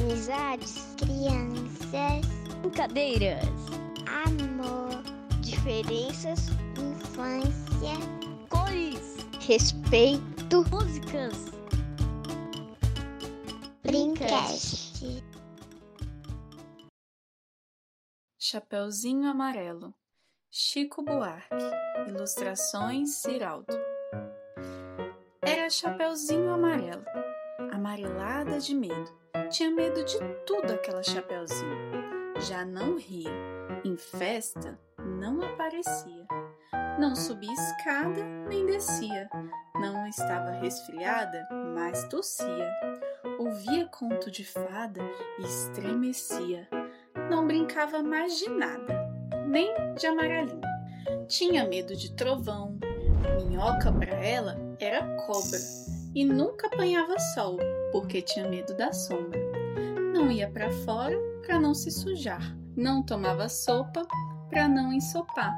amizades, crianças, brincadeiras, amor, diferenças, infância, cores, respeito, músicas. Brincast. Chapeuzinho Amarelo, Chico Buarque, ilustrações Ciraldo. Era Chapeuzinho Amarelo, amarelada de medo. Tinha medo de tudo aquela Chapeuzinho. Já não ria, em festa não aparecia. Não subia escada nem descia. Não estava resfriada, mas tossia. Ouvia conto de fada e estremecia não brincava mais de nada, nem de amarelinho. Tinha medo de trovão, minhoca para ela era cobra e nunca apanhava sol porque tinha medo da sombra. Não ia para fora para não se sujar, não tomava sopa para não ensopar,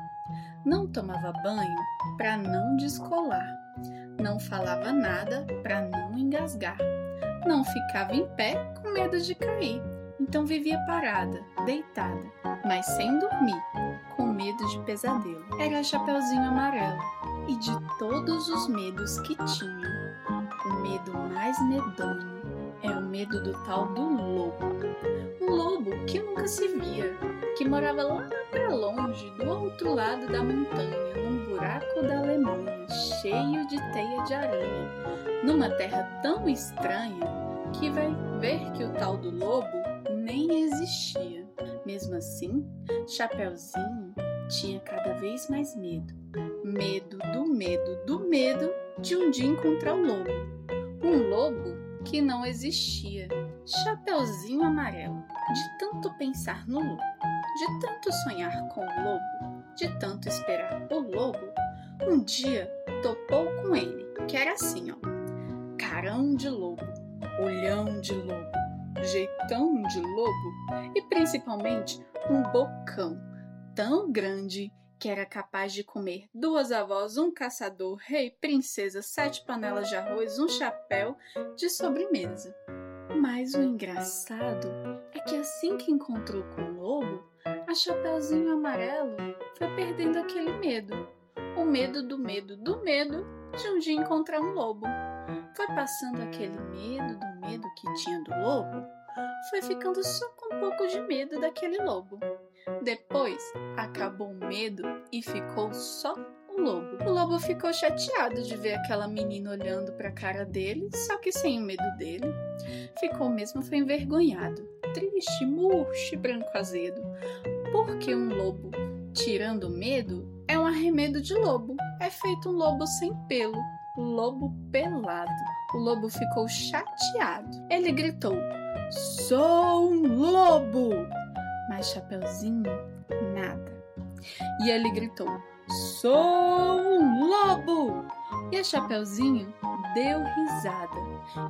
não tomava banho para não descolar, não falava nada para não engasgar, não ficava em pé com medo de cair então vivia parada, deitada, mas sem dormir, com medo de pesadelo. Era Chapeuzinho Amarelo e de todos os medos que tinha, medo mais medonho é o medo do tal do lobo. Um lobo que nunca se via, que morava lá para longe, do outro lado da montanha, num buraco da Alemanha, cheio de teia de aranha, numa terra tão estranha que vai ver que o tal do lobo nem existia. Mesmo assim, Chapeuzinho tinha cada vez mais medo. Medo do medo do medo de um dia encontrar o lobo. Um lobo que não existia. Chapeuzinho amarelo, de tanto pensar no lobo, de tanto sonhar com o lobo, de tanto esperar o lobo, um dia topou com ele, que era assim, ó. Carão de lobo, olhão de lobo, jeitão de lobo e principalmente um bocão tão grande que era capaz de comer duas avós, um caçador, rei, princesa, sete panelas de arroz, um chapéu de sobremesa. Mas o engraçado é que assim que encontrou com o lobo, a Chapeuzinho Amarelo foi perdendo aquele medo. O medo do medo do medo de um dia encontrar um lobo. Foi passando aquele medo do medo que tinha do lobo, foi ficando só com um pouco de medo daquele lobo. Depois acabou o medo e ficou só o lobo. O lobo ficou chateado de ver aquela menina olhando para a cara dele, só que sem o medo dele. Ficou mesmo foi envergonhado, triste, murcho e branco azedo. Porque um lobo, tirando o medo, é um arremedo de lobo. É feito um lobo sem pelo, lobo pelado. O lobo ficou chateado. Ele gritou: Sou um lobo! Mas Chapeuzinho, nada. E ele gritou: Sou um lobo! E a Chapeuzinho deu risada.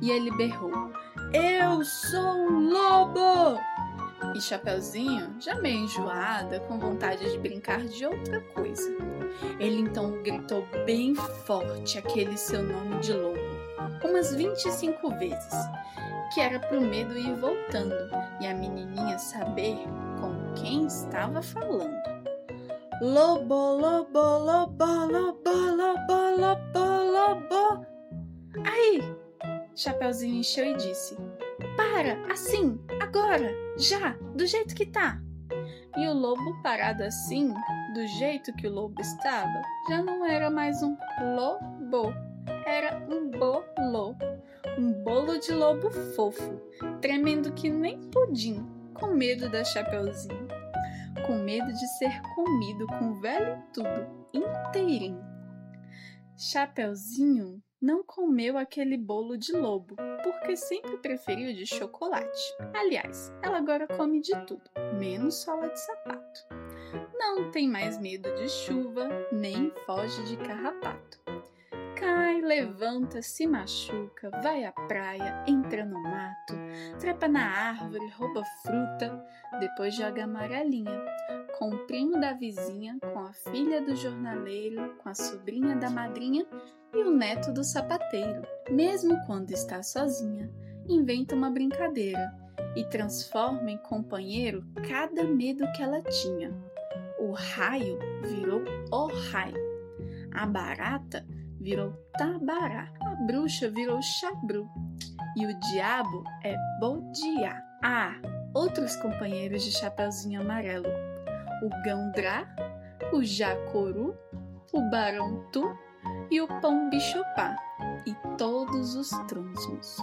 E ele berrou: Eu sou um lobo! E Chapeuzinho, já meio enjoada, com vontade de brincar de outra coisa. Ele então gritou bem forte aquele seu nome de lobo, umas 25 vezes, que era pro medo ir voltando e a menininha saber com quem estava falando. Lobo, lobo, lobo, lobo, lobo, lobo, lobo. Aí, Chapeuzinho encheu e disse: Para, assim, agora, já, do jeito que tá. E o lobo, parado assim, do jeito que o lobo estava, já não era mais um lobo, era um bolo. Um bolo de lobo fofo, tremendo que nem pudim, com medo da Chapeuzinho. Com medo de ser comido com velho tudo, inteirinho. Chapeuzinho não comeu aquele bolo de lobo, porque sempre preferiu de chocolate. Aliás, ela agora come de tudo, menos sola de sapato. Não tem mais medo de chuva, nem foge de carrapato. Cai, levanta, se machuca, vai à praia, entra no mato, trepa na árvore, rouba fruta, depois joga amarelinha, com o primo da vizinha, com a filha do jornaleiro, com a sobrinha da madrinha e o neto do sapateiro. Mesmo quando está sozinha, inventa uma brincadeira e transforma em companheiro cada medo que ela tinha. O raio virou o raio. A barata virou tabará. A bruxa virou chabru. E o diabo é bodiá. Ah, outros companheiros de Chapeuzinho Amarelo. O gandrá, o jacoru, o barão tu e o pão bichopá. E todos os trunzos.